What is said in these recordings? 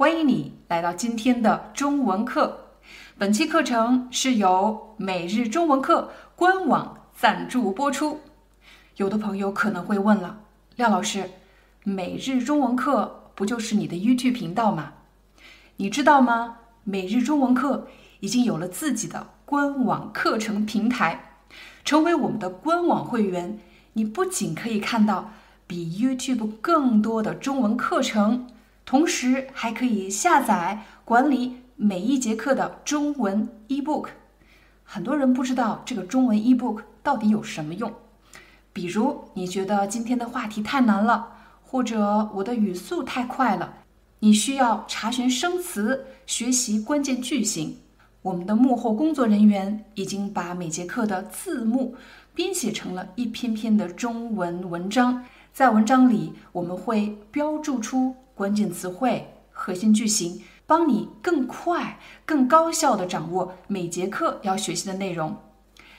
欢迎你来到今天的中文课。本期课程是由每日中文课官网赞助播出。有的朋友可能会问了，廖老师，每日中文课不就是你的 YouTube 频道吗？你知道吗？每日中文课已经有了自己的官网课程平台。成为我们的官网会员，你不仅可以看到比 YouTube 更多的中文课程。同时还可以下载管理每一节课的中文 ebook。很多人不知道这个中文 ebook 到底有什么用。比如你觉得今天的话题太难了，或者我的语速太快了，你需要查询生词、学习关键句型。我们的幕后工作人员已经把每节课的字幕编写成了一篇篇的中文文章，在文章里我们会标注出。关键词汇、核心句型，帮你更快、更高效地掌握每节课要学习的内容。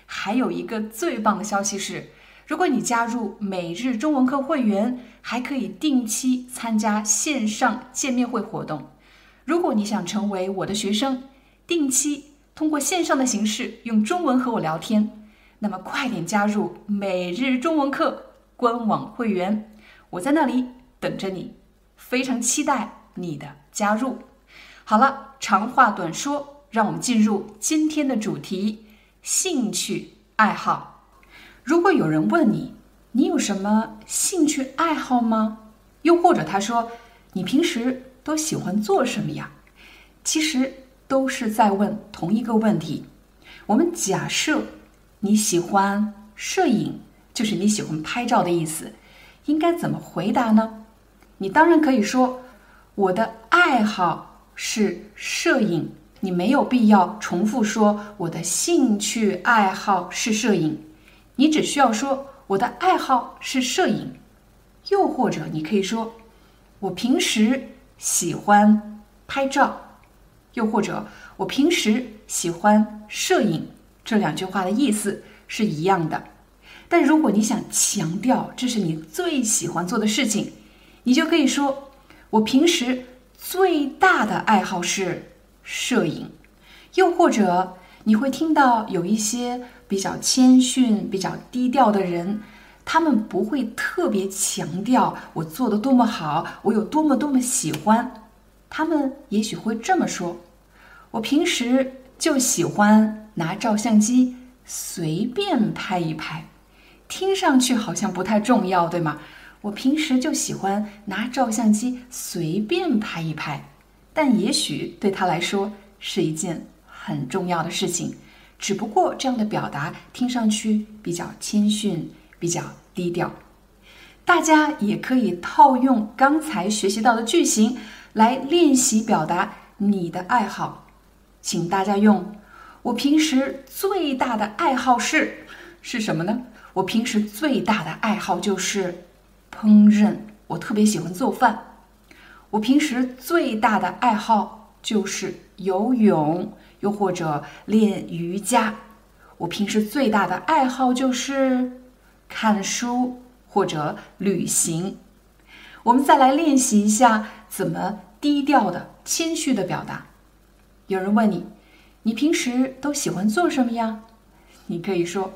还有一个最棒的消息是，如果你加入每日中文课会员，还可以定期参加线上见面会活动。如果你想成为我的学生，定期通过线上的形式用中文和我聊天，那么快点加入每日中文课官网会员，我在那里等着你。非常期待你的加入。好了，长话短说，让我们进入今天的主题：兴趣爱好。如果有人问你，你有什么兴趣爱好吗？又或者他说，你平时都喜欢做什么呀？其实都是在问同一个问题。我们假设你喜欢摄影，就是你喜欢拍照的意思，应该怎么回答呢？你当然可以说，我的爱好是摄影。你没有必要重复说我的兴趣爱好是摄影，你只需要说我的爱好是摄影。又或者你可以说，我平时喜欢拍照。又或者我平时喜欢摄影。这两句话的意思是一样的。但如果你想强调这是你最喜欢做的事情，你就可以说，我平时最大的爱好是摄影，又或者你会听到有一些比较谦逊、比较低调的人，他们不会特别强调我做的多么好，我有多么多么喜欢，他们也许会这么说：我平时就喜欢拿照相机随便拍一拍，听上去好像不太重要，对吗？我平时就喜欢拿照相机随便拍一拍，但也许对他来说是一件很重要的事情。只不过这样的表达听上去比较谦逊，比较低调。大家也可以套用刚才学习到的句型来练习表达你的爱好。请大家用：我平时最大的爱好是是什么呢？我平时最大的爱好就是。烹饪，我特别喜欢做饭。我平时最大的爱好就是游泳，又或者练瑜伽。我平时最大的爱好就是看书或者旅行。我们再来练习一下怎么低调的、谦虚的表达。有人问你，你平时都喜欢做什么呀？你可以说，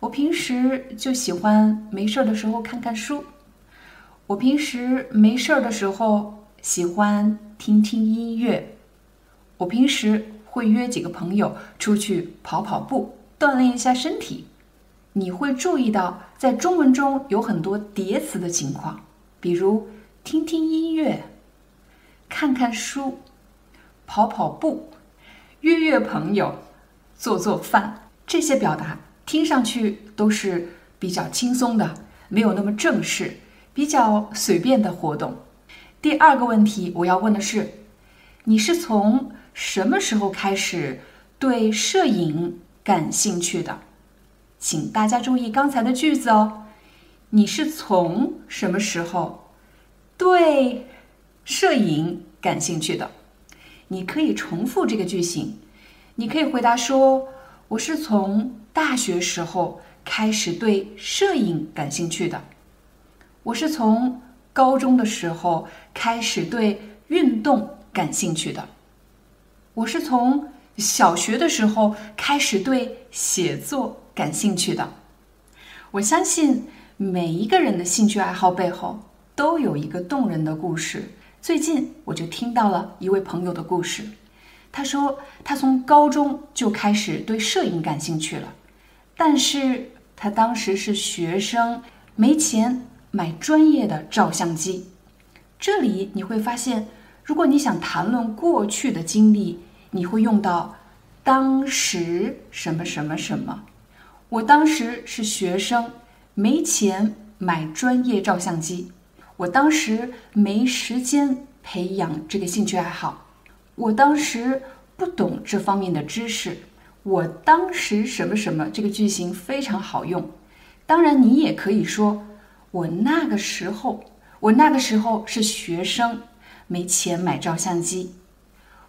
我平时就喜欢没事的时候看看书。我平时没事儿的时候喜欢听听音乐。我平时会约几个朋友出去跑跑步，锻炼一下身体。你会注意到，在中文中有很多叠词的情况，比如听听音乐、看看书、跑跑步、约约朋友、做做饭。这些表达听上去都是比较轻松的，没有那么正式。比较随便的活动。第二个问题，我要问的是，你是从什么时候开始对摄影感兴趣的？请大家注意刚才的句子哦。你是从什么时候对摄影感兴趣的？你可以重复这个句型。你可以回答说：“我是从大学时候开始对摄影感兴趣的。我是从高中的时候开始对运动感兴趣的。我是从小学的时候开始对写作感兴趣的。”我相信每一个人的兴趣爱好背后都有一个动人的故事。最近我就听到了一位朋友的故事。他说，他从高中就开始对摄影感兴趣了，但是他当时是学生，没钱买专业的照相机。这里你会发现，如果你想谈论过去的经历，你会用到当时什么什么什么。我当时是学生，没钱买专业照相机，我当时没时间培养这个兴趣爱好。我当时不懂这方面的知识，我当时什么什么这个句型非常好用。当然，你也可以说，我那个时候，我那个时候是学生，没钱买照相机，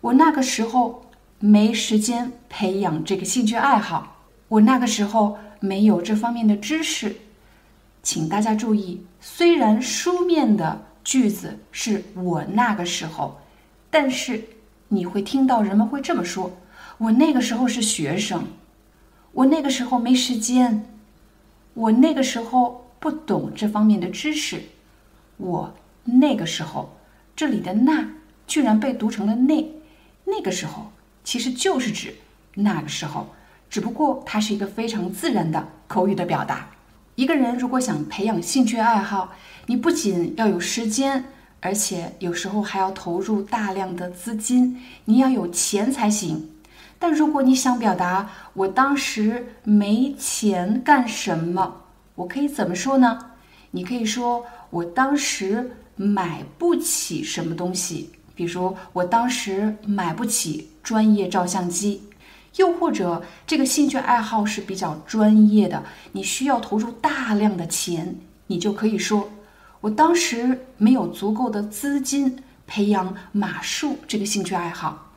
我那个时候没时间培养这个兴趣爱好，我那个时候没有这方面的知识。请大家注意，虽然书面的句子是我那个时候，但是。你会听到人们会这么说：“我那个时候是学生，我那个时候没时间，我那个时候不懂这方面的知识，我那个时候，这里的那居然被读成了那，那个时候其实就是指那个时候，只不过它是一个非常自然的口语的表达。一个人如果想培养兴趣爱好，你不仅要有时间。”而且有时候还要投入大量的资金，你要有钱才行。但如果你想表达我当时没钱干什么，我可以怎么说呢？你可以说我当时买不起什么东西，比如我当时买不起专业照相机，又或者这个兴趣爱好是比较专业的，你需要投入大量的钱，你就可以说。我当时没有足够的资金培养马术这个兴趣爱好，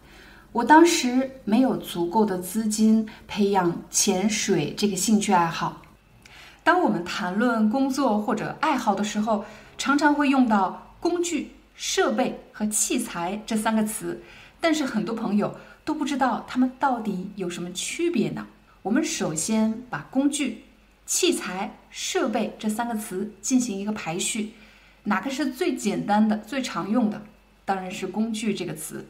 我当时没有足够的资金培养潜水这个兴趣爱好。当我们谈论工作或者爱好的时候，常常会用到工具、设备和器材这三个词，但是很多朋友都不知道它们到底有什么区别呢？我们首先把工具。器材、设备这三个词进行一个排序，哪个是最简单的、最常用的？当然是工具这个词。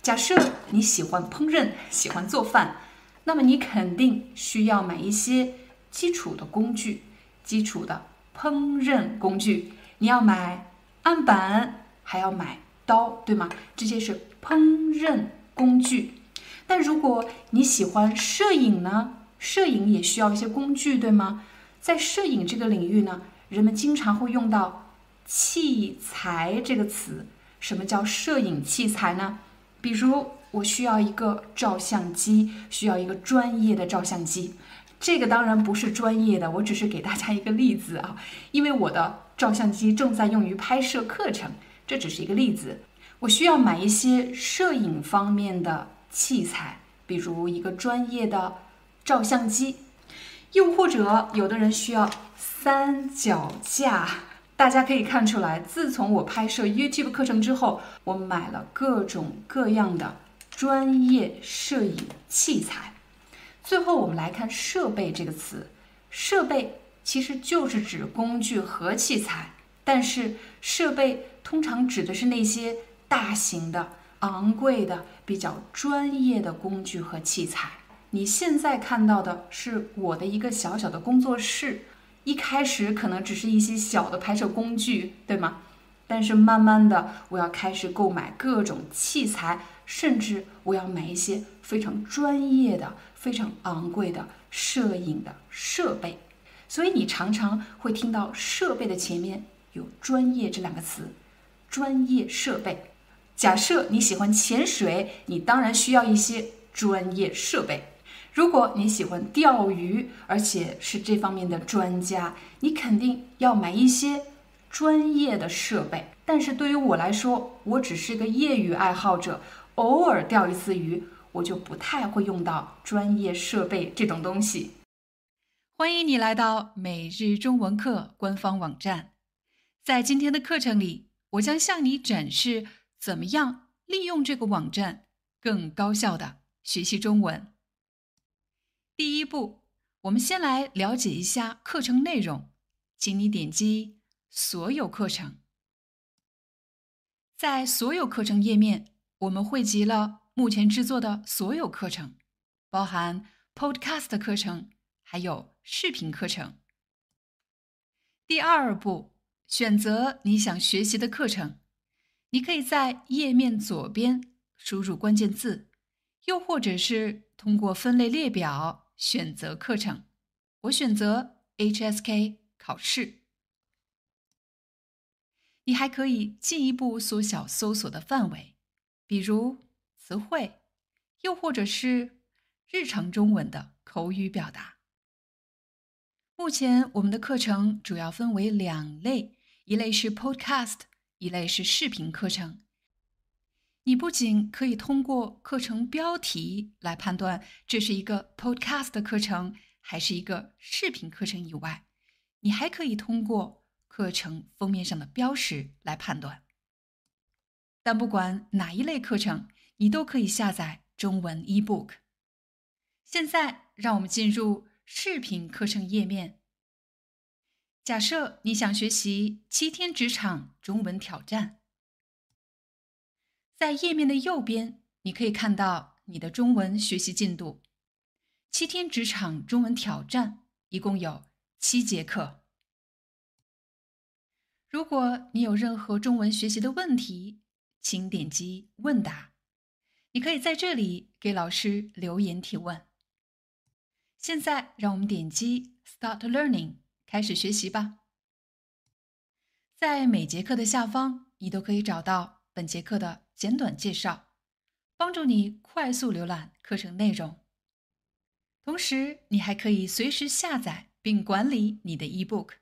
假设你喜欢烹饪、喜欢做饭，那么你肯定需要买一些基础的工具，基础的烹饪工具。你要买案板，还要买刀，对吗？这些是烹饪工具。但如果你喜欢摄影呢？摄影也需要一些工具，对吗？在摄影这个领域呢，人们经常会用到“器材”这个词。什么叫摄影器材呢？比如，我需要一个照相机，需要一个专业的照相机。这个当然不是专业的，我只是给大家一个例子啊。因为我的照相机正在用于拍摄课程，这只是一个例子。我需要买一些摄影方面的器材，比如一个专业的。照相机，又或者有的人需要三脚架。大家可以看出来，自从我拍摄 YouTube 课程之后，我买了各种各样的专业摄影器材。最后，我们来看“设备”这个词，“设备”其实就是指工具和器材，但是设备通常指的是那些大型的、昂贵的、比较专业的工具和器材。你现在看到的是我的一个小小的工作室，一开始可能只是一些小的拍摄工具，对吗？但是慢慢的，我要开始购买各种器材，甚至我要买一些非常专业的、非常昂贵的摄影的设备。所以你常常会听到设备的前面有“专业”这两个词，专业设备。假设你喜欢潜水，你当然需要一些专业设备。如果你喜欢钓鱼，而且是这方面的专家，你肯定要买一些专业的设备。但是对于我来说，我只是个业余爱好者，偶尔钓一次鱼，我就不太会用到专业设备这种东西。欢迎你来到每日中文课官方网站。在今天的课程里，我将向你展示怎么样利用这个网站更高效的学习中文。第一步，我们先来了解一下课程内容，请你点击“所有课程”。在所有课程页面，我们汇集了目前制作的所有课程，包含 Podcast 课程，还有视频课程。第二步，选择你想学习的课程，你可以在页面左边输入关键字，又或者是通过分类列表。选择课程，我选择 HSK 考试。你还可以进一步缩小搜索的范围，比如词汇，又或者是日常中文的口语表达。目前我们的课程主要分为两类，一类是 Podcast，一类是视频课程。你不仅可以通过课程标题来判断这是一个 podcast 的课程还是一个视频课程以外，你还可以通过课程封面上的标识来判断。但不管哪一类课程，你都可以下载中文 ebook。现在，让我们进入视频课程页面。假设你想学习七天职场中文挑战。在页面的右边，你可以看到你的中文学习进度。七天职场中文挑战一共有七节课。如果你有任何中文学习的问题，请点击问答，你可以在这里给老师留言提问。现在，让我们点击 Start Learning，开始学习吧。在每节课的下方，你都可以找到本节课的。简短介绍，帮助你快速浏览课程内容。同时，你还可以随时下载并管理你的 eBook。